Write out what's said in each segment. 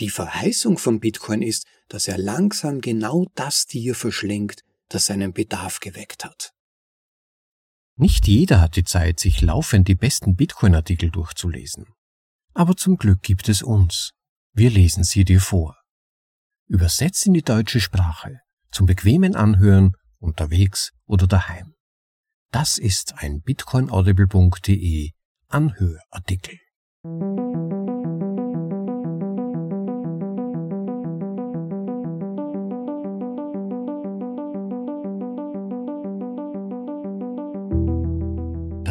Die Verheißung von Bitcoin ist, dass er langsam genau das Tier verschlingt, das seinen Bedarf geweckt hat. Nicht jeder hat die Zeit, sich laufend die besten Bitcoin-Artikel durchzulesen. Aber zum Glück gibt es uns. Wir lesen sie dir vor. Übersetzt in die deutsche Sprache, zum bequemen Anhören, unterwegs oder daheim. Das ist ein bitcoinaudible.de Anhörartikel.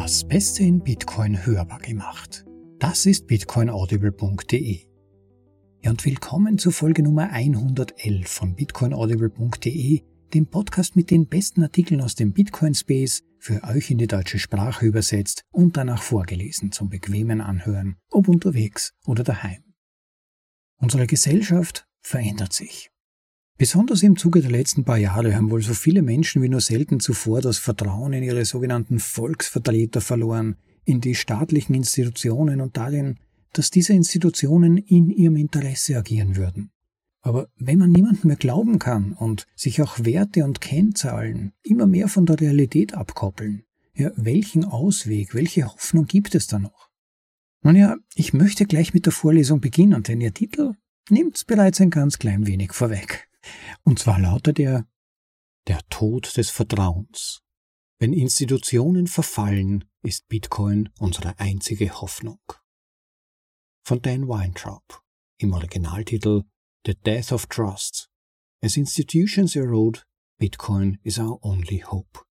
Das Beste in Bitcoin hörbar gemacht. Das ist bitcoinaudible.de. Ja, und willkommen zur Folge Nummer 111 von bitcoinaudible.de, dem Podcast mit den besten Artikeln aus dem Bitcoin Space, für euch in die deutsche Sprache übersetzt und danach vorgelesen zum bequemen Anhören, ob unterwegs oder daheim. Unsere Gesellschaft verändert sich. Besonders im Zuge der letzten paar Jahre haben wohl so viele Menschen wie nur selten zuvor das Vertrauen in ihre sogenannten Volksvertreter verloren, in die staatlichen Institutionen und darin, dass diese Institutionen in ihrem Interesse agieren würden. Aber wenn man niemandem mehr glauben kann und sich auch Werte und Kennzahlen immer mehr von der Realität abkoppeln, ja, welchen Ausweg, welche Hoffnung gibt es da noch? Nun ja, ich möchte gleich mit der Vorlesung beginnen, denn ihr Titel nimmt's bereits ein ganz klein wenig vorweg. Und zwar lautet er Der Tod des Vertrauens. Wenn Institutionen verfallen, ist Bitcoin unsere einzige Hoffnung. Von Dan Weintraub im Originaltitel The Death of Trust. As institutions erode, Bitcoin is our only hope.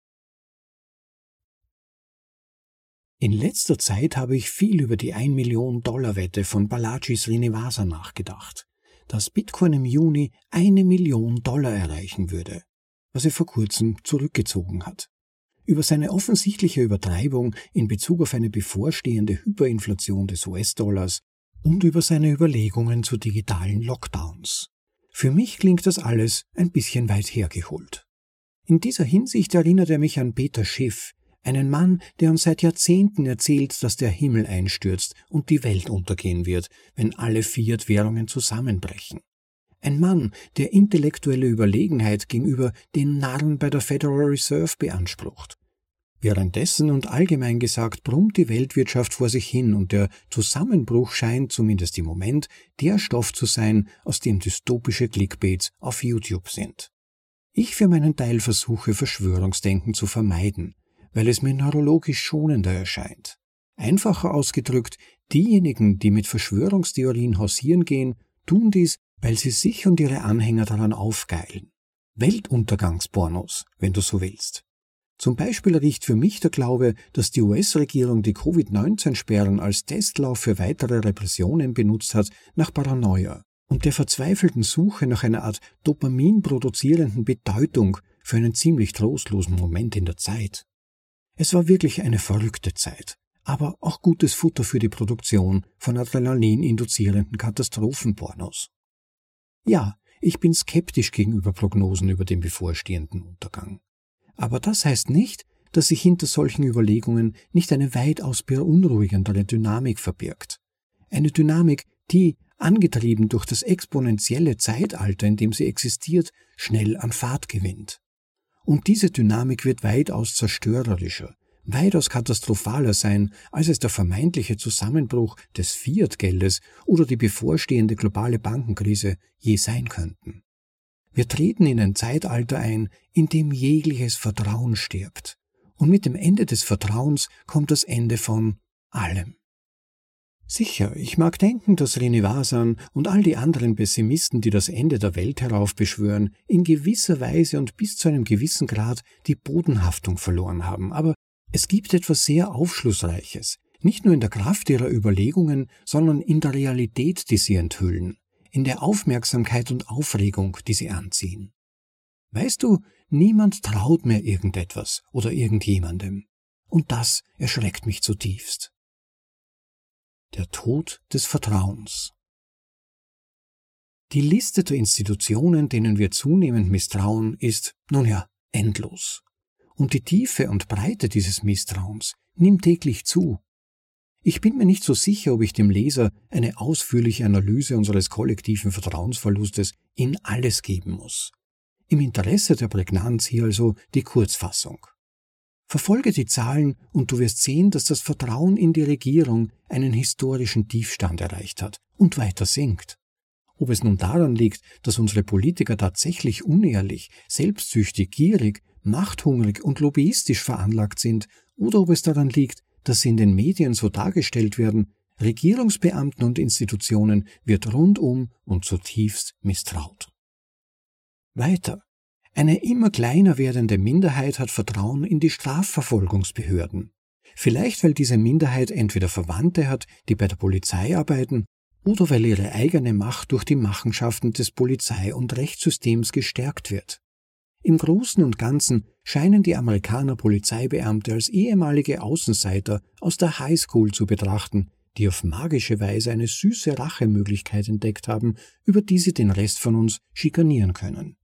In letzter Zeit habe ich viel über die 1 Million Dollar Wette von Balaji Srinivasa nachgedacht dass Bitcoin im Juni eine Million Dollar erreichen würde, was er vor kurzem zurückgezogen hat. Über seine offensichtliche Übertreibung in Bezug auf eine bevorstehende Hyperinflation des US-Dollars und über seine Überlegungen zu digitalen Lockdowns. Für mich klingt das alles ein bisschen weit hergeholt. In dieser Hinsicht erinnert er mich an Peter Schiff, einen Mann, der uns seit Jahrzehnten erzählt, dass der Himmel einstürzt und die Welt untergehen wird, wenn alle Fiat-Währungen zusammenbrechen. Ein Mann, der intellektuelle Überlegenheit gegenüber den Narren bei der Federal Reserve beansprucht. Währenddessen und allgemein gesagt brummt die Weltwirtschaft vor sich hin und der Zusammenbruch scheint, zumindest im Moment, der Stoff zu sein, aus dem dystopische Clickbaits auf YouTube sind. Ich für meinen Teil versuche Verschwörungsdenken zu vermeiden, weil es mir neurologisch schonender erscheint. Einfacher ausgedrückt, diejenigen, die mit Verschwörungstheorien hausieren gehen, tun dies, weil sie sich und ihre Anhänger daran aufgeilen. Weltuntergangspornos, wenn du so willst. Zum Beispiel riecht für mich der Glaube, dass die US-Regierung die Covid-19-Sperren als Testlauf für weitere Repressionen benutzt hat, nach Paranoia und der verzweifelten Suche nach einer Art Dopamin produzierenden Bedeutung für einen ziemlich trostlosen Moment in der Zeit. Es war wirklich eine verrückte Zeit, aber auch gutes Futter für die Produktion von Adrenalin-induzierenden Katastrophenpornos. Ja, ich bin skeptisch gegenüber Prognosen über den bevorstehenden Untergang. Aber das heißt nicht, dass sich hinter solchen Überlegungen nicht eine weitaus beunruhigendere Dynamik verbirgt. Eine Dynamik, die, angetrieben durch das exponentielle Zeitalter, in dem sie existiert, schnell an Fahrt gewinnt. Und diese Dynamik wird weitaus zerstörerischer, weitaus katastrophaler sein, als es der vermeintliche Zusammenbruch des Fiat-Geldes oder die bevorstehende globale Bankenkrise je sein könnten. Wir treten in ein Zeitalter ein, in dem jegliches Vertrauen stirbt. Und mit dem Ende des Vertrauens kommt das Ende von allem. Sicher, ich mag denken, dass Srinivasan und all die anderen Pessimisten, die das Ende der Welt heraufbeschwören, in gewisser Weise und bis zu einem gewissen Grad die Bodenhaftung verloren haben, aber es gibt etwas sehr Aufschlussreiches, nicht nur in der Kraft ihrer Überlegungen, sondern in der Realität, die sie enthüllen, in der Aufmerksamkeit und Aufregung, die sie anziehen. Weißt du, niemand traut mir irgendetwas oder irgendjemandem. Und das erschreckt mich zutiefst der Tod des Vertrauens. Die Liste der Institutionen, denen wir zunehmend misstrauen, ist, nun ja, endlos. Und die Tiefe und Breite dieses Misstrauens nimmt täglich zu. Ich bin mir nicht so sicher, ob ich dem Leser eine ausführliche Analyse unseres kollektiven Vertrauensverlustes in alles geben muss. Im Interesse der Prägnanz hier also die Kurzfassung. Verfolge die Zahlen und du wirst sehen, dass das Vertrauen in die Regierung einen historischen Tiefstand erreicht hat und weiter sinkt. Ob es nun daran liegt, dass unsere Politiker tatsächlich unehrlich, selbstsüchtig, gierig, machthungrig und lobbyistisch veranlagt sind, oder ob es daran liegt, dass sie in den Medien so dargestellt werden, Regierungsbeamten und Institutionen wird rundum und zutiefst misstraut. Weiter. Eine immer kleiner werdende Minderheit hat Vertrauen in die Strafverfolgungsbehörden. Vielleicht weil diese Minderheit entweder Verwandte hat, die bei der Polizei arbeiten, oder weil ihre eigene Macht durch die Machenschaften des Polizei- und Rechtssystems gestärkt wird. Im Großen und Ganzen scheinen die Amerikaner Polizeibeamte als ehemalige Außenseiter aus der Highschool zu betrachten, die auf magische Weise eine süße Rachemöglichkeit entdeckt haben, über die sie den Rest von uns schikanieren können.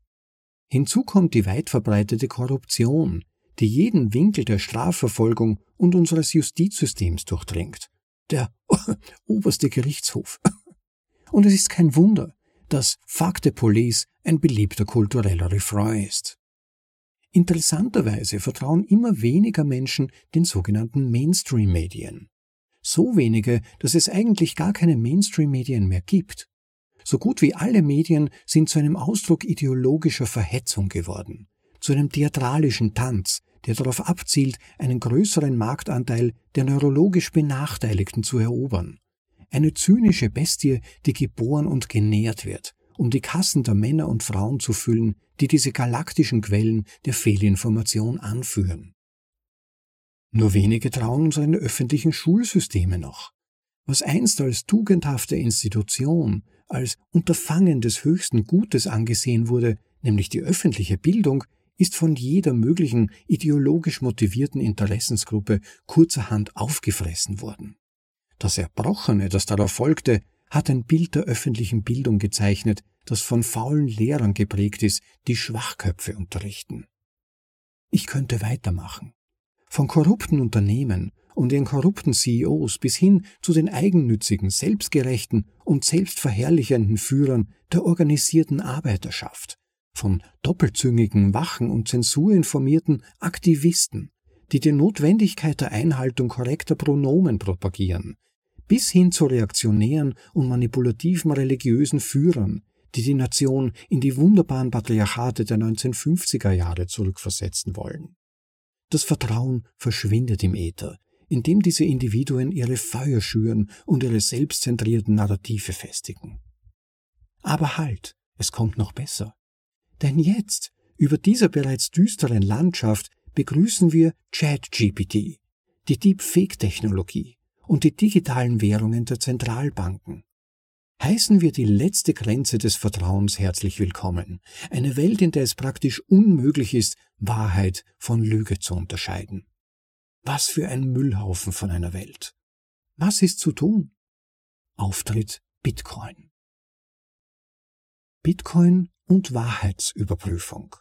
Hinzu kommt die weit verbreitete Korruption, die jeden Winkel der Strafverfolgung und unseres Justizsystems durchdringt. Der oberste Gerichtshof. Und es ist kein Wunder, dass Fuck the Police ein beliebter kultureller Refrain ist. Interessanterweise vertrauen immer weniger Menschen den sogenannten Mainstream-Medien. So wenige, dass es eigentlich gar keine Mainstream-Medien mehr gibt. So gut wie alle Medien sind zu einem Ausdruck ideologischer Verhetzung geworden, zu einem theatralischen Tanz, der darauf abzielt, einen größeren Marktanteil der neurologisch Benachteiligten zu erobern, eine zynische Bestie, die geboren und genährt wird, um die Kassen der Männer und Frauen zu füllen, die diese galaktischen Quellen der Fehlinformation anführen. Nur wenige trauen unseren öffentlichen Schulsysteme noch. Was einst als tugendhafte Institution, als Unterfangen des höchsten Gutes angesehen wurde, nämlich die öffentliche Bildung, ist von jeder möglichen ideologisch motivierten Interessensgruppe kurzerhand aufgefressen worden. Das Erbrochene, das darauf folgte, hat ein Bild der öffentlichen Bildung gezeichnet, das von faulen Lehrern geprägt ist, die Schwachköpfe unterrichten. Ich könnte weitermachen. Von korrupten Unternehmen und ihren korrupten CEOs bis hin zu den eigennützigen, selbstgerechten und selbstverherrlichenden Führern der organisierten Arbeiterschaft, von doppelzüngigen, wachen und zensurinformierten Aktivisten, die die Notwendigkeit der Einhaltung korrekter Pronomen propagieren, bis hin zu reaktionären und manipulativen religiösen Führern, die die Nation in die wunderbaren Patriarchate der 1950er Jahre zurückversetzen wollen. Das Vertrauen verschwindet im Äther, indem diese Individuen ihre Feuer schüren und ihre selbstzentrierten Narrative festigen. Aber halt, es kommt noch besser. Denn jetzt, über dieser bereits düsteren Landschaft, begrüßen wir ChatGPT, die Deepfake-Technologie, und die digitalen Währungen der Zentralbanken. Heißen wir die letzte Grenze des Vertrauens herzlich willkommen, eine Welt, in der es praktisch unmöglich ist, Wahrheit von Lüge zu unterscheiden. Was für ein Müllhaufen von einer Welt. Was ist zu tun? Auftritt Bitcoin. Bitcoin und Wahrheitsüberprüfung.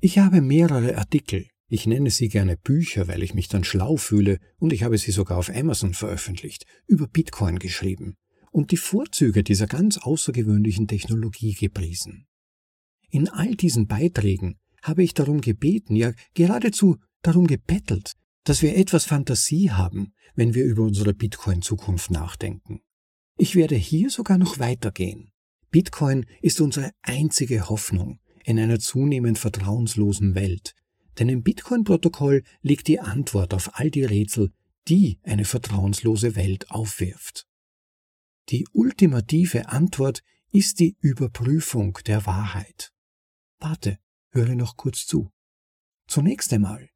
Ich habe mehrere Artikel, ich nenne sie gerne Bücher, weil ich mich dann schlau fühle, und ich habe sie sogar auf Amazon veröffentlicht, über Bitcoin geschrieben und die Vorzüge dieser ganz außergewöhnlichen Technologie gepriesen. In all diesen Beiträgen habe ich darum gebeten, ja geradezu darum gebettelt, dass wir etwas Fantasie haben, wenn wir über unsere Bitcoin-Zukunft nachdenken. Ich werde hier sogar noch weitergehen. Bitcoin ist unsere einzige Hoffnung in einer zunehmend vertrauenslosen Welt, denn im Bitcoin-Protokoll liegt die Antwort auf all die Rätsel, die eine vertrauenslose Welt aufwirft. Die ultimative Antwort ist die Überprüfung der Wahrheit. Warte, höre noch kurz zu. Zunächst einmal,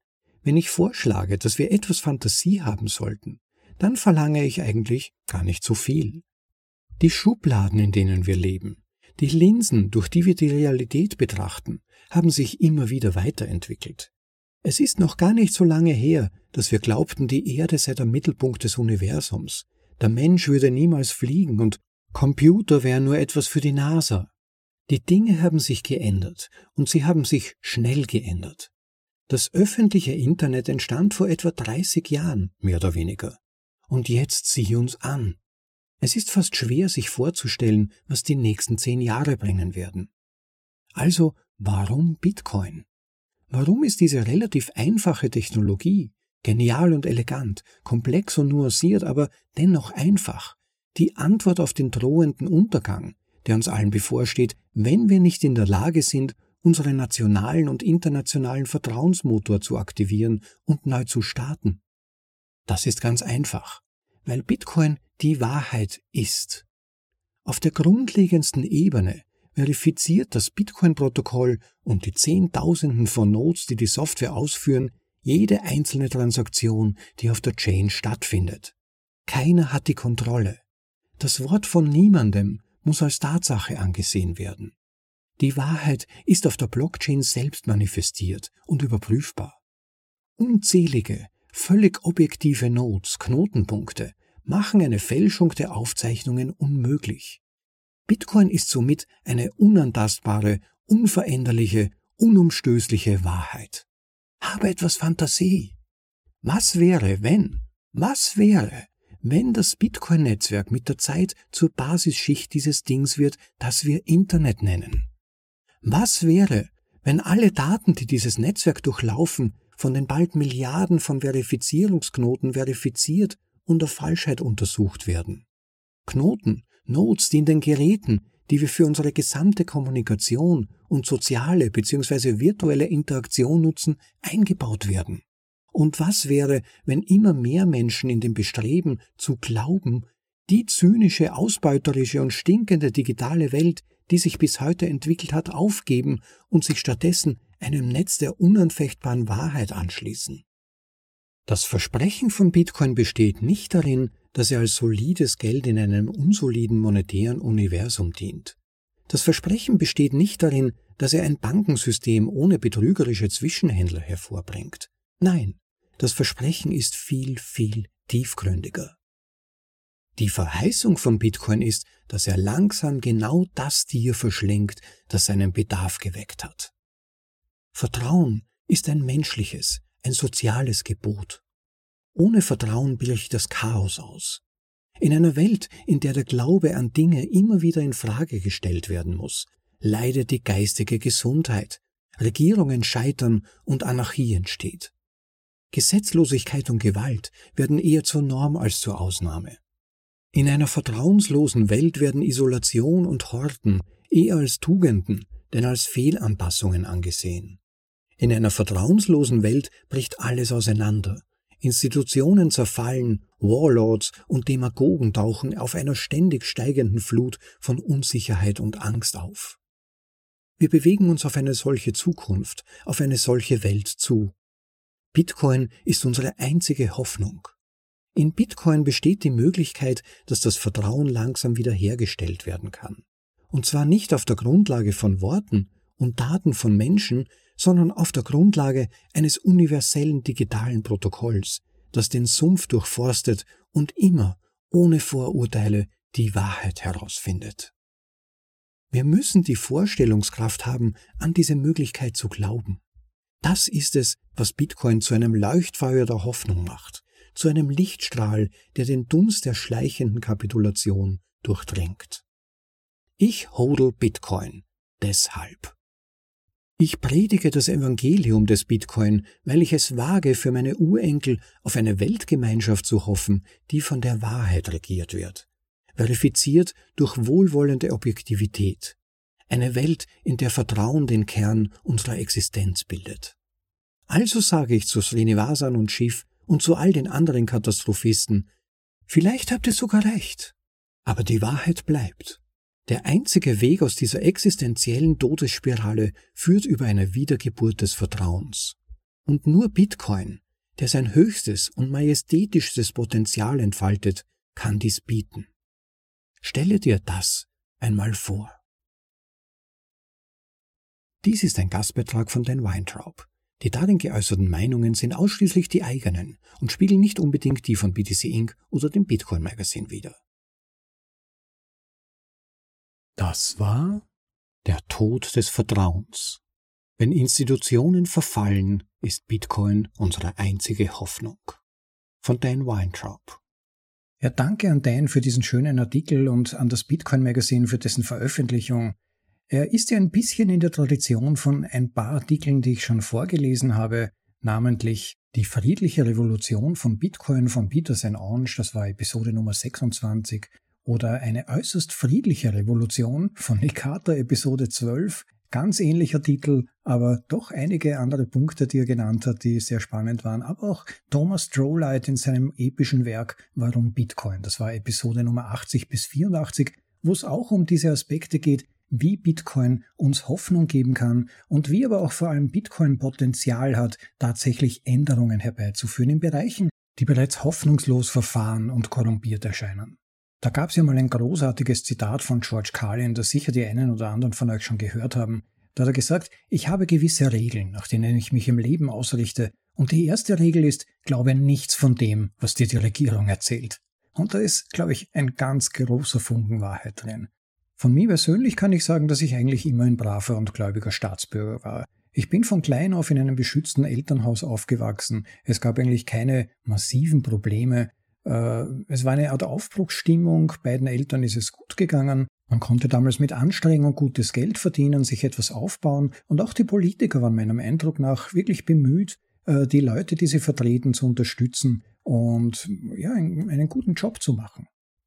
wenn ich vorschlage, dass wir etwas Fantasie haben sollten, dann verlange ich eigentlich gar nicht so viel. Die Schubladen, in denen wir leben, die Linsen, durch die wir die Realität betrachten, haben sich immer wieder weiterentwickelt. Es ist noch gar nicht so lange her, dass wir glaubten, die Erde sei der Mittelpunkt des Universums. Der Mensch würde niemals fliegen und Computer wären nur etwas für die NASA. Die Dinge haben sich geändert und sie haben sich schnell geändert. Das öffentliche Internet entstand vor etwa 30 Jahren, mehr oder weniger. Und jetzt sieh uns an. Es ist fast schwer, sich vorzustellen, was die nächsten zehn Jahre bringen werden. Also, warum Bitcoin? Warum ist diese relativ einfache Technologie, genial und elegant, komplex und nuanciert, aber dennoch einfach, die Antwort auf den drohenden Untergang, der uns allen bevorsteht, wenn wir nicht in der Lage sind, unseren nationalen und internationalen Vertrauensmotor zu aktivieren und neu zu starten? Das ist ganz einfach, weil Bitcoin die Wahrheit ist. Auf der grundlegendsten Ebene verifiziert das Bitcoin-Protokoll und die Zehntausenden von Nodes, die die Software ausführen, jede einzelne Transaktion, die auf der Chain stattfindet. Keiner hat die Kontrolle. Das Wort von niemandem muss als Tatsache angesehen werden. Die Wahrheit ist auf der Blockchain selbst manifestiert und überprüfbar. Unzählige, völlig objektive Nodes, Knotenpunkte, machen eine Fälschung der Aufzeichnungen unmöglich. Bitcoin ist somit eine unantastbare, unveränderliche, unumstößliche Wahrheit. Habe etwas Fantasie. Was wäre, wenn, was wäre, wenn das Bitcoin-Netzwerk mit der Zeit zur Basisschicht dieses Dings wird, das wir Internet nennen? Was wäre, wenn alle Daten, die dieses Netzwerk durchlaufen, von den bald Milliarden von Verifizierungsknoten verifiziert und auf Falschheit untersucht werden? Knoten, Nodes, die in den Geräten, die wir für unsere gesamte Kommunikation und soziale bzw. virtuelle Interaktion nutzen, eingebaut werden. Und was wäre, wenn immer mehr Menschen in dem Bestreben zu glauben, die zynische, ausbeuterische und stinkende digitale Welt, die sich bis heute entwickelt hat, aufgeben und sich stattdessen einem Netz der unanfechtbaren Wahrheit anschließen. Das Versprechen von Bitcoin besteht nicht darin, dass er als solides Geld in einem unsoliden monetären Universum dient. Das Versprechen besteht nicht darin, dass er ein Bankensystem ohne betrügerische Zwischenhändler hervorbringt. Nein, das Versprechen ist viel, viel tiefgründiger. Die Verheißung von Bitcoin ist, dass er langsam genau das Tier verschlingt, das seinen Bedarf geweckt hat. Vertrauen ist ein menschliches, ein soziales Gebot. Ohne Vertrauen bricht das Chaos aus. In einer Welt, in der der Glaube an Dinge immer wieder in Frage gestellt werden muss, leidet die geistige Gesundheit, Regierungen scheitern und Anarchie entsteht. Gesetzlosigkeit und Gewalt werden eher zur Norm als zur Ausnahme. In einer vertrauenslosen Welt werden Isolation und Horten eher als Tugenden denn als Fehlanpassungen angesehen. In einer vertrauenslosen Welt bricht alles auseinander. Institutionen zerfallen, Warlords und Demagogen tauchen auf einer ständig steigenden Flut von Unsicherheit und Angst auf. Wir bewegen uns auf eine solche Zukunft, auf eine solche Welt zu. Bitcoin ist unsere einzige Hoffnung. In Bitcoin besteht die Möglichkeit, dass das Vertrauen langsam wiederhergestellt werden kann. Und zwar nicht auf der Grundlage von Worten und Daten von Menschen, sondern auf der Grundlage eines universellen digitalen Protokolls, das den Sumpf durchforstet und immer ohne Vorurteile die Wahrheit herausfindet. Wir müssen die Vorstellungskraft haben, an diese Möglichkeit zu glauben. Das ist es, was Bitcoin zu einem Leuchtfeuer der Hoffnung macht, zu einem Lichtstrahl, der den Dunst der schleichenden Kapitulation durchdringt. Ich hodel Bitcoin. Deshalb. Ich predige das Evangelium des Bitcoin, weil ich es wage, für meine Urenkel auf eine Weltgemeinschaft zu hoffen, die von der Wahrheit regiert wird, verifiziert durch wohlwollende Objektivität, eine Welt, in der Vertrauen den Kern unserer Existenz bildet. Also sage ich zu Srinivasan und Schiff, und zu all den anderen Katastrophisten, vielleicht habt ihr sogar recht, aber die Wahrheit bleibt. Der einzige Weg aus dieser existenziellen Todesspirale führt über eine Wiedergeburt des Vertrauens. Und nur Bitcoin, der sein höchstes und majestätischstes Potenzial entfaltet, kann dies bieten. Stelle dir das einmal vor. Dies ist ein Gastbeitrag von Dan Weintraub. Die darin geäußerten Meinungen sind ausschließlich die eigenen und spiegeln nicht unbedingt die von BTC Inc. oder dem Bitcoin Magazine wider. Das war der Tod des Vertrauens. Wenn Institutionen verfallen, ist Bitcoin unsere einzige Hoffnung. Von Dan Weintraub. Ja, danke an Dan für diesen schönen Artikel und an das Bitcoin Magazine für dessen Veröffentlichung. Er ist ja ein bisschen in der Tradition von ein paar Artikeln, die ich schon vorgelesen habe, namentlich die friedliche Revolution von Bitcoin von Peter St. Ange, das war Episode Nummer 26, oder eine äußerst friedliche Revolution von Nick Carter, Episode 12, ganz ähnlicher Titel, aber doch einige andere Punkte, die er genannt hat, die sehr spannend waren. Aber auch Thomas Strohlight in seinem epischen Werk Warum Bitcoin, das war Episode Nummer 80 bis 84, wo es auch um diese Aspekte geht, wie Bitcoin uns Hoffnung geben kann und wie aber auch vor allem Bitcoin Potenzial hat, tatsächlich Änderungen herbeizuführen in Bereichen, die bereits hoffnungslos verfahren und korrumpiert erscheinen. Da gab es ja mal ein großartiges Zitat von George Carlin, das sicher die einen oder anderen von euch schon gehört haben. Da hat er gesagt, ich habe gewisse Regeln, nach denen ich mich im Leben ausrichte, und die erste Regel ist, glaube nichts von dem, was dir die Regierung erzählt. Und da ist, glaube ich, ein ganz großer Funken Wahrheit drin. Von mir persönlich kann ich sagen, dass ich eigentlich immer ein braver und gläubiger Staatsbürger war. Ich bin von klein auf in einem beschützten Elternhaus aufgewachsen. Es gab eigentlich keine massiven Probleme. Äh, es war eine Art Aufbruchsstimmung. Beiden Eltern ist es gut gegangen. Man konnte damals mit Anstrengung gutes Geld verdienen, sich etwas aufbauen. Und auch die Politiker waren meinem Eindruck nach wirklich bemüht, äh, die Leute, die sie vertreten, zu unterstützen und ja, einen guten Job zu machen.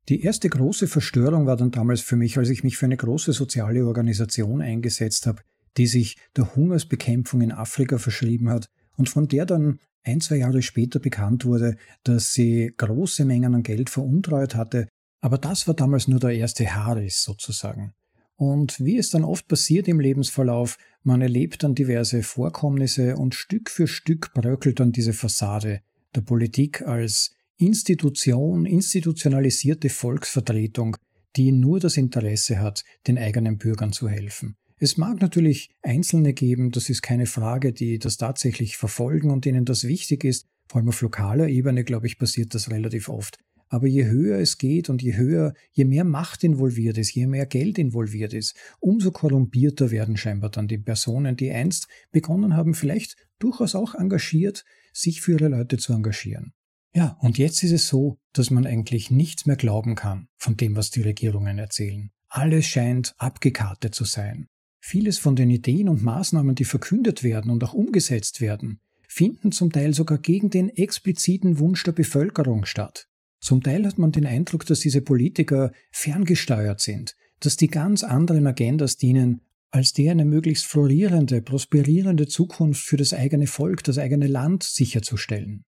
Die erste große Verstörung war dann damals für mich, als ich mich für eine große soziale Organisation eingesetzt habe, die sich der Hungersbekämpfung in Afrika verschrieben hat und von der dann ein, zwei Jahre später bekannt wurde, dass sie große Mengen an Geld veruntreut hatte, aber das war damals nur der erste Haares sozusagen. Und wie es dann oft passiert im Lebensverlauf, man erlebt dann diverse Vorkommnisse und Stück für Stück bröckelt dann diese Fassade der Politik als Institution, institutionalisierte Volksvertretung, die nur das Interesse hat, den eigenen Bürgern zu helfen. Es mag natürlich Einzelne geben, das ist keine Frage, die das tatsächlich verfolgen und denen das wichtig ist. Vor allem auf lokaler Ebene, glaube ich, passiert das relativ oft. Aber je höher es geht und je höher, je mehr Macht involviert ist, je mehr Geld involviert ist, umso korrumpierter werden scheinbar dann die Personen, die einst begonnen haben, vielleicht durchaus auch engagiert, sich für ihre Leute zu engagieren. Ja, und jetzt ist es so, dass man eigentlich nichts mehr glauben kann von dem, was die Regierungen erzählen. Alles scheint abgekartet zu sein. Vieles von den Ideen und Maßnahmen, die verkündet werden und auch umgesetzt werden, finden zum Teil sogar gegen den expliziten Wunsch der Bevölkerung statt. Zum Teil hat man den Eindruck, dass diese Politiker ferngesteuert sind, dass die ganz anderen Agendas dienen, als die eine möglichst florierende, prosperierende Zukunft für das eigene Volk, das eigene Land sicherzustellen.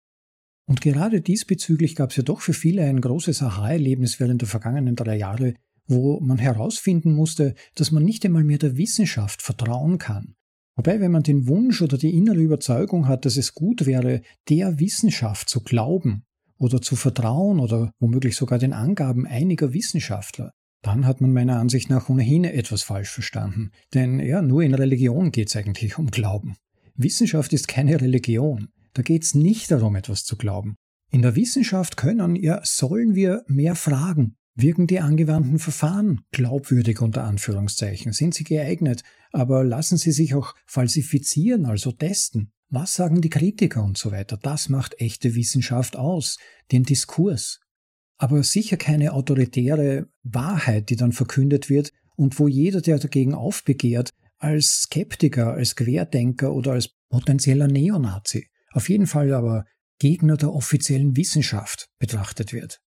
Und gerade diesbezüglich gab es ja doch für viele ein großes Aha-Erlebnis während der vergangenen drei Jahre, wo man herausfinden musste, dass man nicht einmal mehr der Wissenschaft vertrauen kann. Wobei, wenn man den Wunsch oder die innere Überzeugung hat, dass es gut wäre, der Wissenschaft zu glauben oder zu vertrauen oder womöglich sogar den Angaben einiger Wissenschaftler, dann hat man meiner Ansicht nach ohnehin etwas falsch verstanden. Denn ja, nur in Religion geht es eigentlich um Glauben. Wissenschaft ist keine Religion. Da geht es nicht darum, etwas zu glauben. In der Wissenschaft können, ja, sollen wir mehr fragen. Wirken die angewandten Verfahren glaubwürdig unter Anführungszeichen? Sind sie geeignet? Aber lassen sie sich auch falsifizieren, also testen? Was sagen die Kritiker und so weiter? Das macht echte Wissenschaft aus, den Diskurs. Aber sicher keine autoritäre Wahrheit, die dann verkündet wird und wo jeder, der dagegen aufbegehrt, als Skeptiker, als Querdenker oder als potenzieller Neonazi auf jeden Fall aber Gegner der offiziellen Wissenschaft betrachtet wird.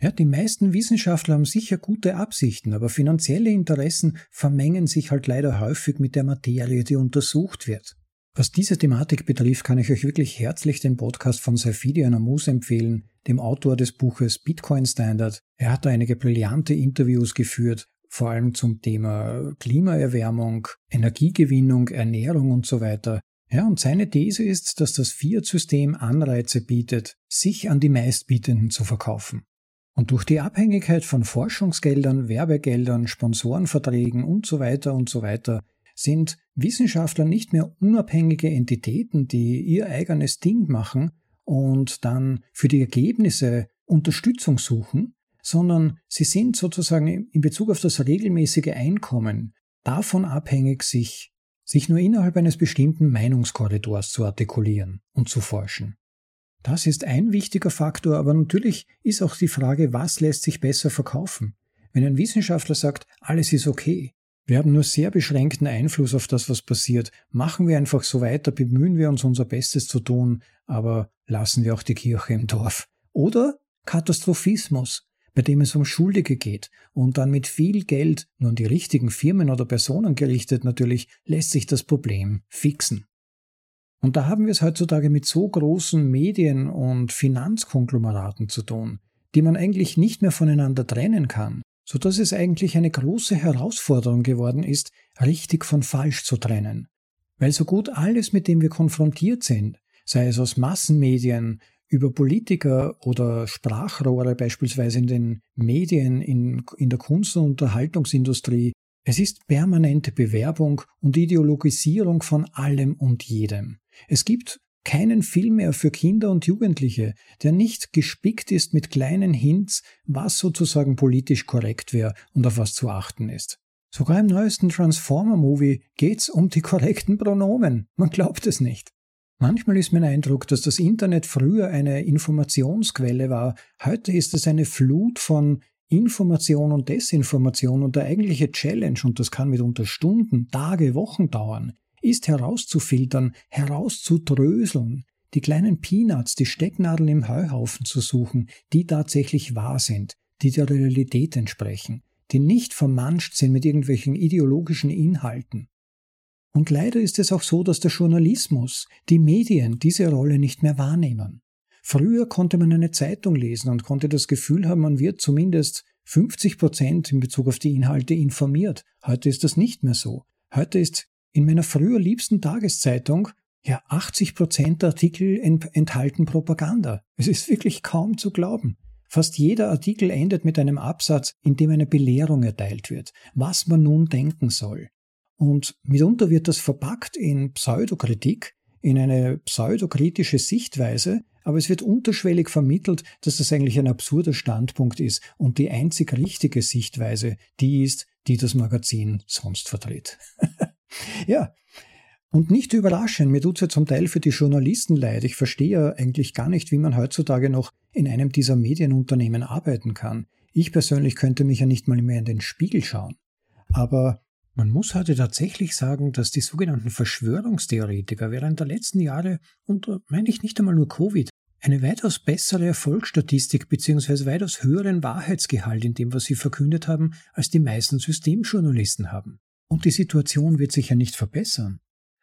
Ja, die meisten Wissenschaftler haben sicher gute Absichten, aber finanzielle Interessen vermengen sich halt leider häufig mit der Materie, die untersucht wird. Was diese Thematik betrifft, kann ich euch wirklich herzlich den Podcast von Saifidi Anamus empfehlen, dem Autor des Buches Bitcoin Standard. Er hat da einige brillante Interviews geführt, vor allem zum Thema Klimaerwärmung, Energiegewinnung, Ernährung und so weiter. Ja, und seine These ist, dass das Fiat-System Anreize bietet, sich an die Meistbietenden zu verkaufen. Und durch die Abhängigkeit von Forschungsgeldern, Werbegeldern, Sponsorenverträgen und so weiter und so weiter sind Wissenschaftler nicht mehr unabhängige Entitäten, die ihr eigenes Ding machen und dann für die Ergebnisse Unterstützung suchen, sondern sie sind sozusagen in Bezug auf das regelmäßige Einkommen davon abhängig, sich sich nur innerhalb eines bestimmten Meinungskorridors zu artikulieren und zu forschen. Das ist ein wichtiger Faktor, aber natürlich ist auch die Frage, was lässt sich besser verkaufen? Wenn ein Wissenschaftler sagt, alles ist okay, wir haben nur sehr beschränkten Einfluss auf das, was passiert, machen wir einfach so weiter, bemühen wir uns unser Bestes zu tun, aber lassen wir auch die Kirche im Dorf. Oder Katastrophismus, bei dem es um Schuldige geht und dann mit viel Geld, nur an die richtigen Firmen oder Personen gerichtet natürlich, lässt sich das Problem fixen. Und da haben wir es heutzutage mit so großen Medien- und Finanzkonglomeraten zu tun, die man eigentlich nicht mehr voneinander trennen kann, so dass es eigentlich eine große Herausforderung geworden ist, richtig von falsch zu trennen. Weil so gut alles, mit dem wir konfrontiert sind, sei es aus Massenmedien, über Politiker oder Sprachrohre beispielsweise in den Medien, in, in der Kunst- und Unterhaltungsindustrie. Es ist permanente Bewerbung und Ideologisierung von allem und jedem. Es gibt keinen Film mehr für Kinder und Jugendliche, der nicht gespickt ist mit kleinen Hints, was sozusagen politisch korrekt wäre und auf was zu achten ist. Sogar im neuesten Transformer-Movie geht's um die korrekten Pronomen. Man glaubt es nicht. Manchmal ist mein Eindruck, dass das Internet früher eine Informationsquelle war. Heute ist es eine Flut von Information und Desinformation und der eigentliche Challenge, und das kann mitunter Stunden, Tage, Wochen dauern, ist herauszufiltern, herauszudröseln, die kleinen Peanuts, die Stecknadeln im Heuhaufen zu suchen, die tatsächlich wahr sind, die der Realität entsprechen, die nicht vermanscht sind mit irgendwelchen ideologischen Inhalten. Und leider ist es auch so, dass der Journalismus, die Medien diese Rolle nicht mehr wahrnehmen. Früher konnte man eine Zeitung lesen und konnte das Gefühl haben, man wird zumindest 50 Prozent in Bezug auf die Inhalte informiert. Heute ist das nicht mehr so. Heute ist in meiner früher liebsten Tageszeitung ja 80 Prozent der Artikel enthalten Propaganda. Es ist wirklich kaum zu glauben. Fast jeder Artikel endet mit einem Absatz, in dem eine Belehrung erteilt wird, was man nun denken soll. Und mitunter wird das verpackt in Pseudokritik, in eine pseudokritische Sichtweise, aber es wird unterschwellig vermittelt, dass das eigentlich ein absurder Standpunkt ist und die einzig richtige Sichtweise die ist, die das Magazin sonst vertritt. ja, und nicht überraschend, mir tut es ja zum Teil für die Journalisten leid. Ich verstehe ja eigentlich gar nicht, wie man heutzutage noch in einem dieser Medienunternehmen arbeiten kann. Ich persönlich könnte mich ja nicht mal mehr in den Spiegel schauen. Aber man muss heute tatsächlich sagen, dass die sogenannten Verschwörungstheoretiker während der letzten Jahre, und da meine ich nicht einmal nur Covid, eine weitaus bessere Erfolgsstatistik bzw. weitaus höheren Wahrheitsgehalt in dem, was sie verkündet haben, als die meisten Systemjournalisten haben. Und die Situation wird sich ja nicht verbessern.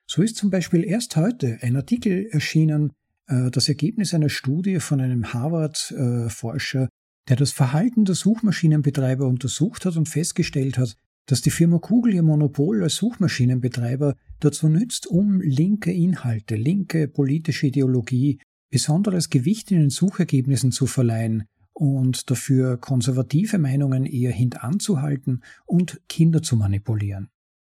So ist zum Beispiel erst heute ein Artikel erschienen, äh, das Ergebnis einer Studie von einem Harvard-Forscher, der das Verhalten der Suchmaschinenbetreiber untersucht hat und festgestellt hat, dass die Firma Google ihr Monopol als Suchmaschinenbetreiber dazu nützt, um linke Inhalte, linke politische Ideologie besonderes Gewicht in den Suchergebnissen zu verleihen und dafür konservative Meinungen eher hintanzuhalten und Kinder zu manipulieren.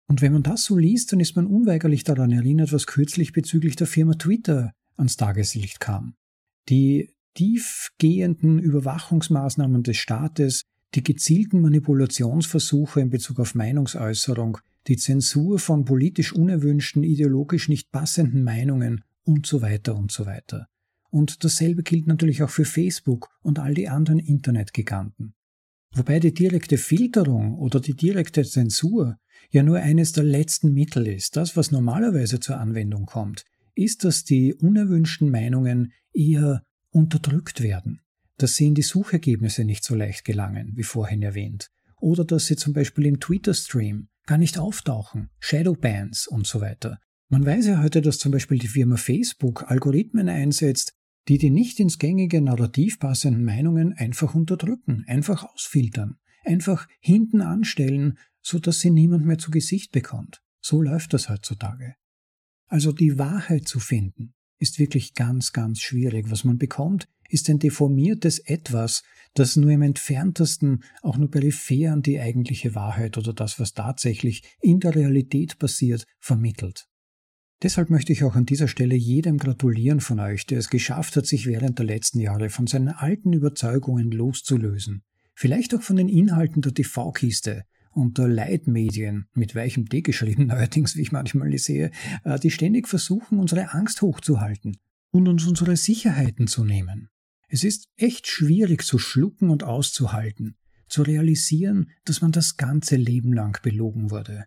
Und wenn man das so liest, dann ist man unweigerlich daran erinnert, was kürzlich bezüglich der Firma Twitter ans Tageslicht kam. Die tiefgehenden Überwachungsmaßnahmen des Staates, die gezielten Manipulationsversuche in Bezug auf Meinungsäußerung, die Zensur von politisch unerwünschten, ideologisch nicht passenden Meinungen und so weiter und so weiter. Und dasselbe gilt natürlich auch für Facebook und all die anderen Internetgiganten. Wobei die direkte Filterung oder die direkte Zensur ja nur eines der letzten Mittel ist. Das, was normalerweise zur Anwendung kommt, ist, dass die unerwünschten Meinungen eher unterdrückt werden dass sie in die Suchergebnisse nicht so leicht gelangen, wie vorhin erwähnt, oder dass sie zum Beispiel im Twitter-Stream gar nicht auftauchen, Shadowbans und so weiter. Man weiß ja heute, dass zum Beispiel die Firma Facebook Algorithmen einsetzt, die die nicht ins gängige Narrativ passenden Meinungen einfach unterdrücken, einfach ausfiltern, einfach hinten anstellen, so dass sie niemand mehr zu Gesicht bekommt. So läuft das heutzutage. Also die Wahrheit zu finden, ist wirklich ganz, ganz schwierig. Was man bekommt, ist ein deformiertes Etwas, das nur im entferntesten, auch nur peripher an die eigentliche Wahrheit oder das, was tatsächlich in der Realität passiert, vermittelt. Deshalb möchte ich auch an dieser Stelle jedem gratulieren von euch, der es geschafft hat, sich während der letzten Jahre von seinen alten Überzeugungen loszulösen, vielleicht auch von den Inhalten der TV-Kiste unter Leitmedien, mit weichem D geschrieben neuerdings, wie ich manchmal sehe, äh, die ständig versuchen, unsere Angst hochzuhalten und uns unsere Sicherheiten zu nehmen. Es ist echt schwierig zu schlucken und auszuhalten, zu realisieren, dass man das ganze Leben lang belogen wurde.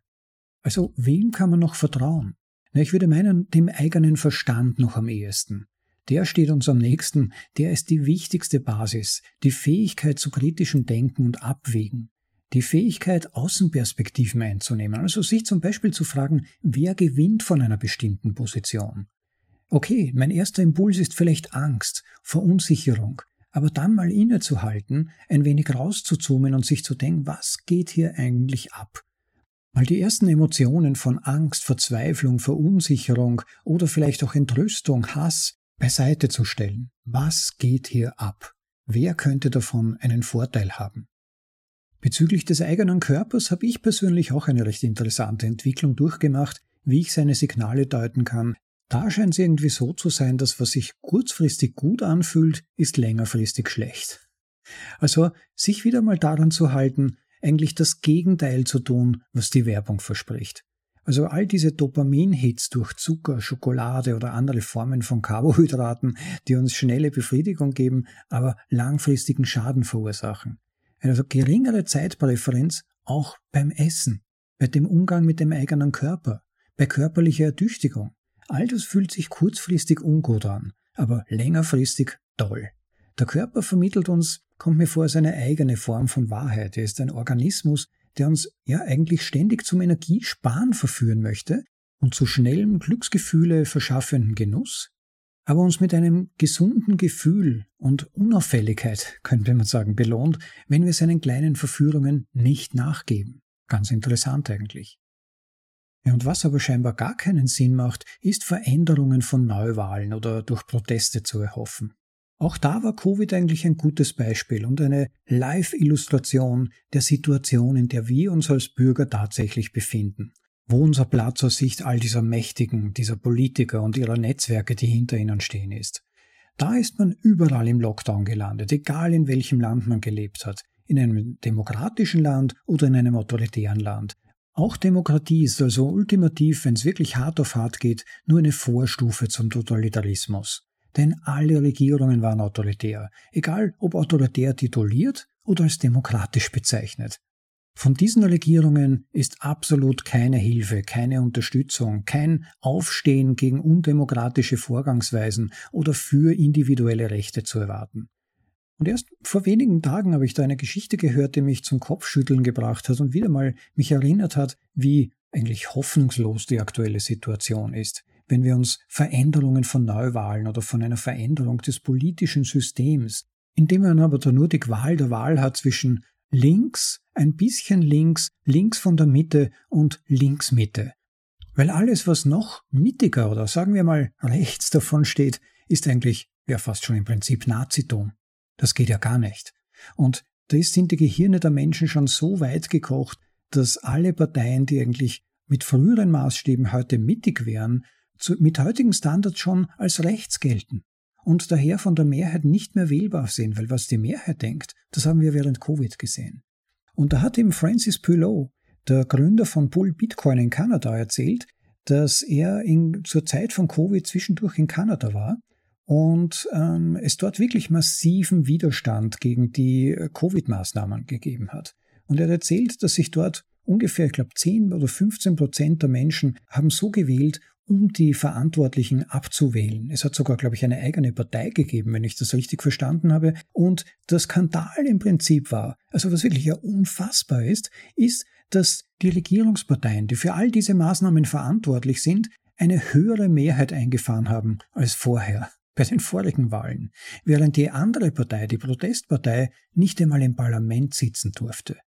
Also wem kann man noch vertrauen? Na, ich würde meinen, dem eigenen Verstand noch am ehesten. Der steht uns am nächsten, der ist die wichtigste Basis, die Fähigkeit zu kritischem Denken und Abwägen, die Fähigkeit, Außenperspektiven einzunehmen, also sich zum Beispiel zu fragen, wer gewinnt von einer bestimmten Position. Okay, mein erster Impuls ist vielleicht Angst, Verunsicherung, aber dann mal innezuhalten, ein wenig rauszuzoomen und sich zu denken, was geht hier eigentlich ab? Mal die ersten Emotionen von Angst, Verzweiflung, Verunsicherung oder vielleicht auch Entrüstung, Hass beiseite zu stellen. Was geht hier ab? Wer könnte davon einen Vorteil haben? Bezüglich des eigenen Körpers habe ich persönlich auch eine recht interessante Entwicklung durchgemacht, wie ich seine Signale deuten kann. Da scheint es irgendwie so zu sein, dass was sich kurzfristig gut anfühlt, ist längerfristig schlecht. Also sich wieder mal daran zu halten, eigentlich das Gegenteil zu tun, was die Werbung verspricht. Also all diese Dopamin-Hits durch Zucker, Schokolade oder andere Formen von Carbohydraten, die uns schnelle Befriedigung geben, aber langfristigen Schaden verursachen. Also geringere Zeitpräferenz auch beim Essen, bei dem Umgang mit dem eigenen Körper, bei körperlicher Ertüchtigung. All das fühlt sich kurzfristig ungut an, aber längerfristig toll. Der Körper vermittelt uns, kommt mir vor, seine eigene Form von Wahrheit. Er ist ein Organismus, der uns ja eigentlich ständig zum Energiesparen verführen möchte und zu schnellem Glücksgefühle verschaffenden Genuss, aber uns mit einem gesunden Gefühl und Unauffälligkeit, könnte man sagen, belohnt, wenn wir seinen kleinen Verführungen nicht nachgeben. Ganz interessant eigentlich. Und was aber scheinbar gar keinen Sinn macht, ist Veränderungen von Neuwahlen oder durch Proteste zu erhoffen. Auch da war Covid eigentlich ein gutes Beispiel und eine Live-Illustration der Situation, in der wir uns als Bürger tatsächlich befinden. Wo unser Platz aus Sicht all dieser Mächtigen, dieser Politiker und ihrer Netzwerke, die hinter ihnen stehen, ist. Da ist man überall im Lockdown gelandet, egal in welchem Land man gelebt hat. In einem demokratischen Land oder in einem autoritären Land. Auch Demokratie ist also ultimativ, wenn es wirklich hart auf hart geht, nur eine Vorstufe zum Totalitarismus. Denn alle Regierungen waren autoritär, egal ob autoritär tituliert oder als demokratisch bezeichnet. Von diesen Regierungen ist absolut keine Hilfe, keine Unterstützung, kein Aufstehen gegen undemokratische Vorgangsweisen oder für individuelle Rechte zu erwarten. Und erst vor wenigen Tagen habe ich da eine Geschichte gehört, die mich zum Kopfschütteln gebracht hat und wieder mal mich erinnert hat, wie eigentlich hoffnungslos die aktuelle Situation ist wenn wir uns Veränderungen von Neuwahlen oder von einer Veränderung des politischen Systems, indem man aber da nur die Qual der Wahl hat zwischen links, ein bisschen links, links von der Mitte und links Mitte. Weil alles, was noch mittiger oder sagen wir mal rechts davon steht, ist eigentlich ja fast schon im Prinzip Nazitum. Das geht ja gar nicht. Und da sind die Gehirne der Menschen schon so weit gekocht, dass alle Parteien, die eigentlich mit früheren Maßstäben heute mittig wären, mit heutigen Standards schon als rechts gelten und daher von der Mehrheit nicht mehr wählbar sind, weil was die Mehrheit denkt, das haben wir während Covid gesehen. Und da hat ihm Francis Pulot, der Gründer von Bull Bitcoin in Kanada, erzählt, dass er in, zur Zeit von Covid zwischendurch in Kanada war und ähm, es dort wirklich massiven Widerstand gegen die Covid-Maßnahmen gegeben hat. Und er hat erzählt, dass sich dort ungefähr, ich glaube, 10 oder 15 Prozent der Menschen haben so gewählt, um die Verantwortlichen abzuwählen. Es hat sogar, glaube ich, eine eigene Partei gegeben, wenn ich das richtig verstanden habe. Und der Skandal im Prinzip war, also was wirklich ja unfassbar ist, ist, dass die Regierungsparteien, die für all diese Maßnahmen verantwortlich sind, eine höhere Mehrheit eingefahren haben als vorher bei den vorigen Wahlen, während die andere Partei, die Protestpartei, nicht einmal im Parlament sitzen durfte.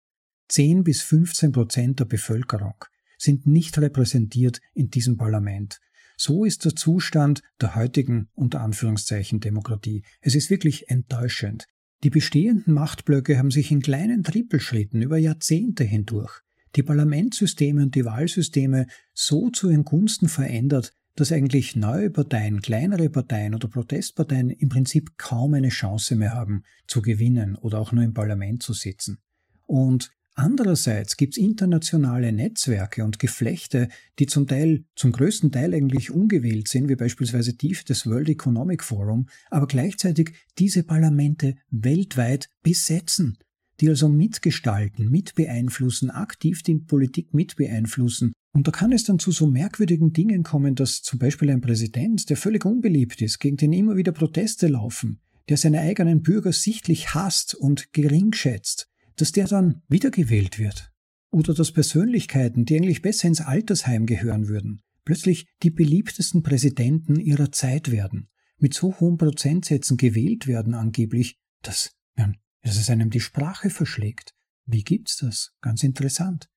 10 bis 15 Prozent der Bevölkerung sind nicht repräsentiert in diesem Parlament. So ist der Zustand der heutigen unter Anführungszeichen Demokratie. Es ist wirklich enttäuschend. Die bestehenden Machtblöcke haben sich in kleinen Trippelschritten über Jahrzehnte hindurch die Parlamentssysteme und die Wahlsysteme so zu ihren Gunsten verändert, dass eigentlich neue Parteien, kleinere Parteien oder Protestparteien im Prinzip kaum eine Chance mehr haben, zu gewinnen oder auch nur im Parlament zu sitzen. Und Andererseits gibt es internationale Netzwerke und Geflechte, die zum Teil, zum größten Teil eigentlich ungewählt sind, wie beispielsweise die des World Economic Forum, aber gleichzeitig diese Parlamente weltweit besetzen, die also mitgestalten, mitbeeinflussen, aktiv die Politik mitbeeinflussen. Und da kann es dann zu so merkwürdigen Dingen kommen, dass zum Beispiel ein Präsident, der völlig unbeliebt ist, gegen den immer wieder Proteste laufen, der seine eigenen Bürger sichtlich hasst und gering schätzt, dass der dann wiedergewählt wird. Oder dass Persönlichkeiten, die eigentlich besser ins Altersheim gehören würden, plötzlich die beliebtesten Präsidenten ihrer Zeit werden, mit so hohen Prozentsätzen gewählt werden angeblich, dass, ja, dass es einem die Sprache verschlägt. Wie gibt's das? Ganz interessant.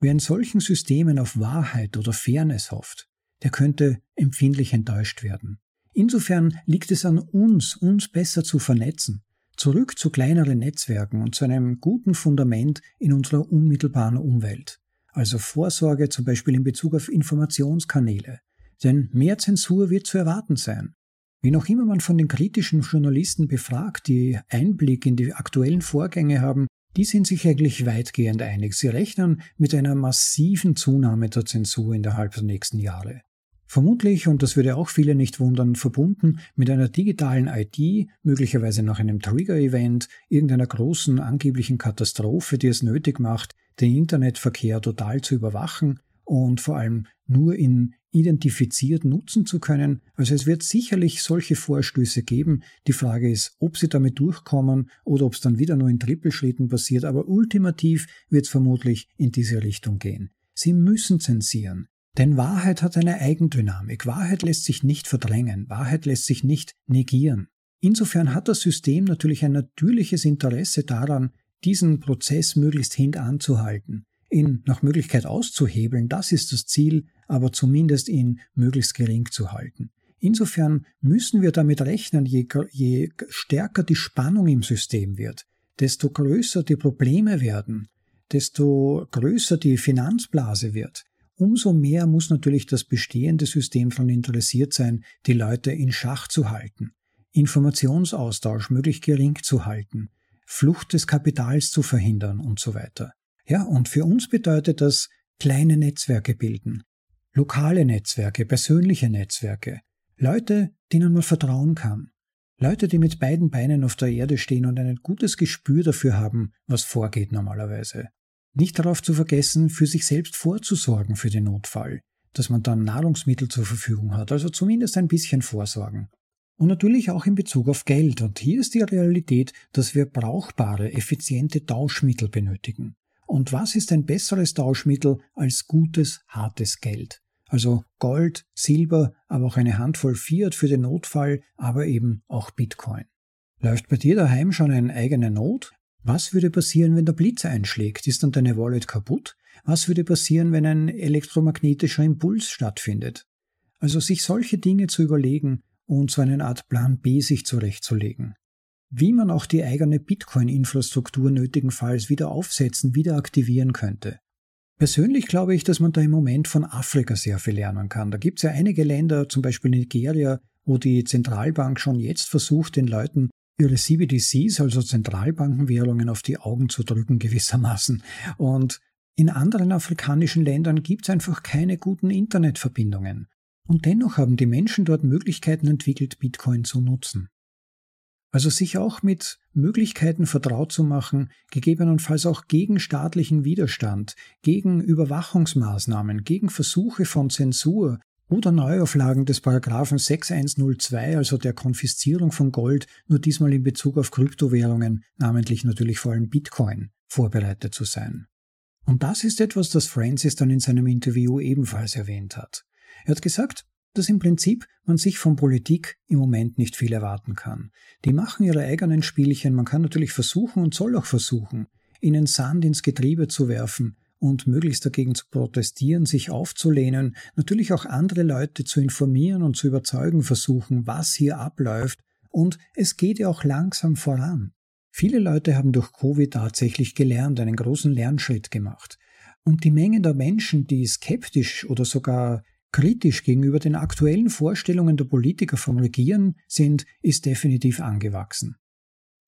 Wer in solchen Systemen auf Wahrheit oder Fairness hofft, der könnte empfindlich enttäuscht werden. Insofern liegt es an uns, uns besser zu vernetzen, Zurück zu kleineren Netzwerken und zu einem guten Fundament in unserer unmittelbaren Umwelt. Also Vorsorge zum Beispiel in Bezug auf Informationskanäle. Denn mehr Zensur wird zu erwarten sein. Wie noch immer man von den kritischen Journalisten befragt, die Einblick in die aktuellen Vorgänge haben, die sind sich eigentlich weitgehend einig. Sie rechnen mit einer massiven Zunahme der Zensur innerhalb der nächsten Jahre. Vermutlich, und das würde auch viele nicht wundern, verbunden mit einer digitalen ID, möglicherweise nach einem Trigger-Event, irgendeiner großen angeblichen Katastrophe, die es nötig macht, den Internetverkehr total zu überwachen und vor allem nur in identifiziert nutzen zu können. Also es wird sicherlich solche Vorstöße geben. Die Frage ist, ob sie damit durchkommen oder ob es dann wieder nur in Trippelschritten passiert. Aber ultimativ wird es vermutlich in diese Richtung gehen. Sie müssen zensieren. Denn Wahrheit hat eine Eigendynamik. Wahrheit lässt sich nicht verdrängen. Wahrheit lässt sich nicht negieren. Insofern hat das System natürlich ein natürliches Interesse daran, diesen Prozess möglichst hintanzuhalten, ihn nach Möglichkeit auszuhebeln, das ist das Ziel, aber zumindest ihn möglichst gering zu halten. Insofern müssen wir damit rechnen, je, je stärker die Spannung im System wird, desto größer die Probleme werden, desto größer die Finanzblase wird, Umso mehr muss natürlich das bestehende System daran interessiert sein, die Leute in Schach zu halten, Informationsaustausch möglichst gering zu halten, Flucht des Kapitals zu verhindern und so weiter. Ja, und für uns bedeutet das kleine Netzwerke bilden, lokale Netzwerke, persönliche Netzwerke, Leute, denen man vertrauen kann, Leute, die mit beiden Beinen auf der Erde stehen und ein gutes Gespür dafür haben, was vorgeht normalerweise. Nicht darauf zu vergessen, für sich selbst vorzusorgen für den Notfall, dass man dann Nahrungsmittel zur Verfügung hat, also zumindest ein bisschen vorsorgen. Und natürlich auch in Bezug auf Geld. Und hier ist die Realität, dass wir brauchbare, effiziente Tauschmittel benötigen. Und was ist ein besseres Tauschmittel als gutes, hartes Geld? Also Gold, Silber, aber auch eine Handvoll Fiat für den Notfall, aber eben auch Bitcoin. Läuft bei dir daheim schon eine eigene Not? Was würde passieren, wenn der Blitz einschlägt? Ist dann deine Wallet kaputt? Was würde passieren, wenn ein elektromagnetischer Impuls stattfindet? Also sich solche Dinge zu überlegen und so eine Art Plan B sich zurechtzulegen. Wie man auch die eigene Bitcoin-Infrastruktur nötigenfalls wieder aufsetzen, wieder aktivieren könnte. Persönlich glaube ich, dass man da im Moment von Afrika sehr viel lernen kann. Da gibt es ja einige Länder, zum Beispiel Nigeria, wo die Zentralbank schon jetzt versucht, den Leuten ihre CBDCs, also Zentralbankenwährungen, auf die Augen zu drücken gewissermaßen. Und in anderen afrikanischen Ländern gibt es einfach keine guten Internetverbindungen. Und dennoch haben die Menschen dort Möglichkeiten entwickelt, Bitcoin zu nutzen. Also sich auch mit Möglichkeiten vertraut zu machen, gegebenenfalls auch gegen staatlichen Widerstand, gegen Überwachungsmaßnahmen, gegen Versuche von Zensur, oder Neuauflagen des Paragraphen 6102, also der Konfiszierung von Gold, nur diesmal in Bezug auf Kryptowährungen, namentlich natürlich vor allem Bitcoin, vorbereitet zu sein. Und das ist etwas, das Francis dann in seinem Interview ebenfalls erwähnt hat. Er hat gesagt, dass im Prinzip man sich von Politik im Moment nicht viel erwarten kann. Die machen ihre eigenen Spielchen, man kann natürlich versuchen und soll auch versuchen, ihnen Sand ins Getriebe zu werfen, und möglichst dagegen zu protestieren, sich aufzulehnen, natürlich auch andere Leute zu informieren und zu überzeugen versuchen, was hier abläuft. Und es geht ja auch langsam voran. Viele Leute haben durch Covid tatsächlich gelernt, einen großen Lernschritt gemacht. Und die Menge der Menschen, die skeptisch oder sogar kritisch gegenüber den aktuellen Vorstellungen der Politiker vom Regieren sind, ist definitiv angewachsen.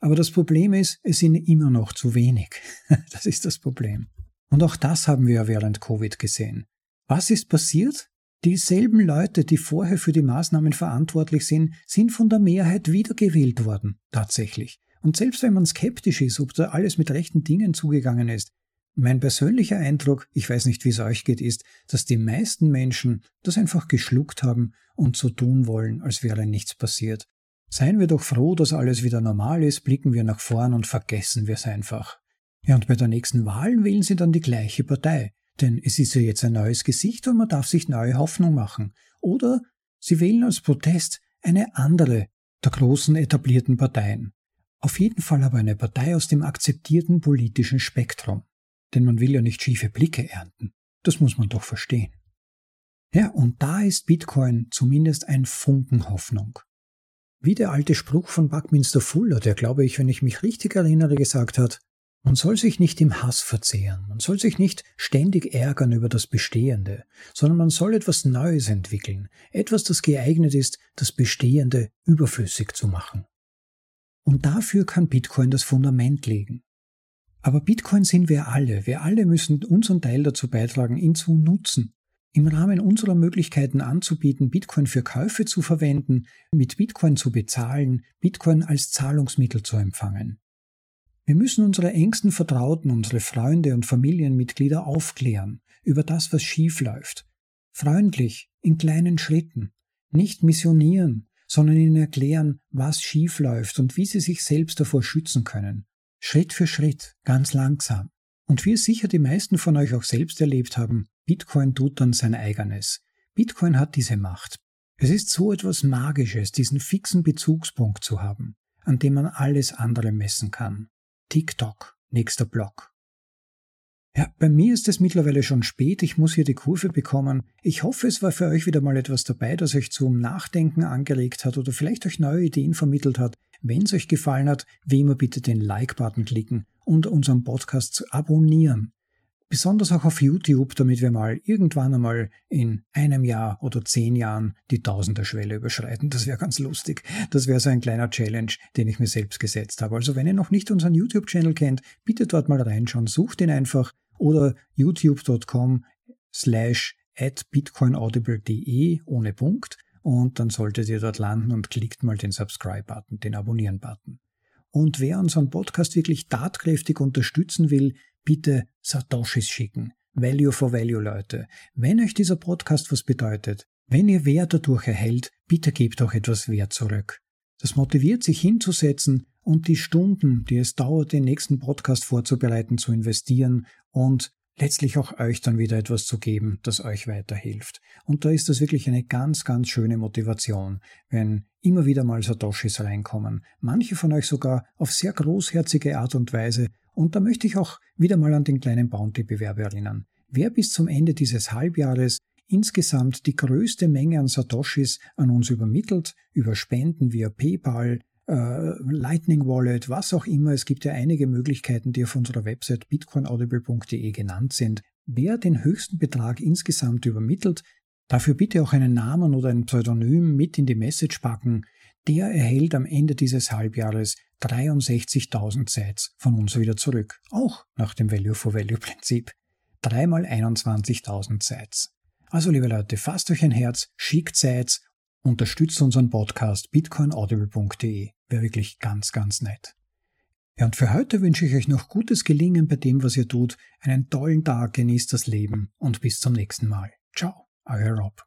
Aber das Problem ist, es sind immer noch zu wenig. Das ist das Problem. Und auch das haben wir ja während Covid gesehen. Was ist passiert? Dieselben Leute, die vorher für die Maßnahmen verantwortlich sind, sind von der Mehrheit wiedergewählt worden, tatsächlich. Und selbst wenn man skeptisch ist, ob da alles mit rechten Dingen zugegangen ist, mein persönlicher Eindruck, ich weiß nicht, wie es euch geht, ist, dass die meisten Menschen das einfach geschluckt haben und so tun wollen, als wäre nichts passiert. Seien wir doch froh, dass alles wieder normal ist, blicken wir nach vorn und vergessen wir es einfach. Ja, und bei der nächsten Wahl wählen sie dann die gleiche Partei, denn es ist ja jetzt ein neues Gesicht und man darf sich neue Hoffnung machen. Oder sie wählen als Protest eine andere der großen etablierten Parteien. Auf jeden Fall aber eine Partei aus dem akzeptierten politischen Spektrum. Denn man will ja nicht schiefe Blicke ernten. Das muss man doch verstehen. Ja, und da ist Bitcoin zumindest ein Funken Hoffnung. Wie der alte Spruch von Buckminster Fuller, der glaube ich, wenn ich mich richtig erinnere, gesagt hat, man soll sich nicht im Hass verzehren, man soll sich nicht ständig ärgern über das Bestehende, sondern man soll etwas Neues entwickeln, etwas, das geeignet ist, das Bestehende überflüssig zu machen. Und dafür kann Bitcoin das Fundament legen. Aber Bitcoin sind wir alle. Wir alle müssen unseren Teil dazu beitragen, ihn zu nutzen. Im Rahmen unserer Möglichkeiten anzubieten, Bitcoin für Käufe zu verwenden, mit Bitcoin zu bezahlen, Bitcoin als Zahlungsmittel zu empfangen. Wir müssen unsere engsten Vertrauten, unsere Freunde und Familienmitglieder aufklären über das, was schief läuft. Freundlich, in kleinen Schritten, nicht missionieren, sondern ihnen erklären, was schief läuft und wie sie sich selbst davor schützen können. Schritt für Schritt, ganz langsam. Und wie es sicher die meisten von euch auch selbst erlebt haben, Bitcoin tut dann sein eigenes. Bitcoin hat diese Macht. Es ist so etwas Magisches, diesen fixen Bezugspunkt zu haben, an dem man alles andere messen kann. TikTok, nächster Block. Ja, bei mir ist es mittlerweile schon spät, ich muss hier die Kurve bekommen. Ich hoffe, es war für euch wieder mal etwas dabei, das euch zum Nachdenken angeregt hat oder vielleicht euch neue Ideen vermittelt hat. Wenn es euch gefallen hat, wie immer bitte den Like-Button klicken und unseren Podcast zu abonnieren. Besonders auch auf YouTube, damit wir mal irgendwann einmal in einem Jahr oder zehn Jahren die Tausenderschwelle überschreiten. Das wäre ganz lustig. Das wäre so ein kleiner Challenge, den ich mir selbst gesetzt habe. Also wenn ihr noch nicht unseren YouTube-Channel kennt, bitte dort mal reinschauen. Sucht ihn einfach oder youtube.com slash at bitcoinaudible.de ohne Punkt und dann solltet ihr dort landen und klickt mal den Subscribe-Button, den Abonnieren-Button. Und wer unseren Podcast wirklich tatkräftig unterstützen will, bitte Satoshis schicken. Value for Value, Leute. Wenn euch dieser Podcast was bedeutet, wenn ihr Wert dadurch erhält, bitte gebt auch etwas Wert zurück. Das motiviert sich hinzusetzen und die Stunden, die es dauert, den nächsten Podcast vorzubereiten, zu investieren und letztlich auch euch dann wieder etwas zu geben, das euch weiterhilft. Und da ist das wirklich eine ganz, ganz schöne Motivation, wenn immer wieder mal Satoshis reinkommen. Manche von euch sogar auf sehr großherzige Art und Weise. Und da möchte ich auch wieder mal an den kleinen Bounty-Bewerb erinnern. Wer bis zum Ende dieses Halbjahres insgesamt die größte Menge an Satoshis an uns übermittelt, über Spenden via PayPal, äh, Lightning Wallet, was auch immer. Es gibt ja einige Möglichkeiten, die auf unserer Website bitcoinaudible.de genannt sind. Wer den höchsten Betrag insgesamt übermittelt, dafür bitte auch einen Namen oder ein Pseudonym mit in die Message packen. Der erhält am Ende dieses Halbjahres 63.000 Sets von uns wieder zurück. Auch nach dem Value for Value Prinzip. Dreimal 21.000 Sets. Also liebe Leute, fasst euch ein Herz, schickt Sets Unterstützt unseren Podcast bitcoinaudible.de. Wäre wirklich ganz, ganz nett. Ja, und für heute wünsche ich euch noch gutes Gelingen bei dem, was ihr tut. Einen tollen Tag, genießt das Leben und bis zum nächsten Mal. Ciao, euer Rob.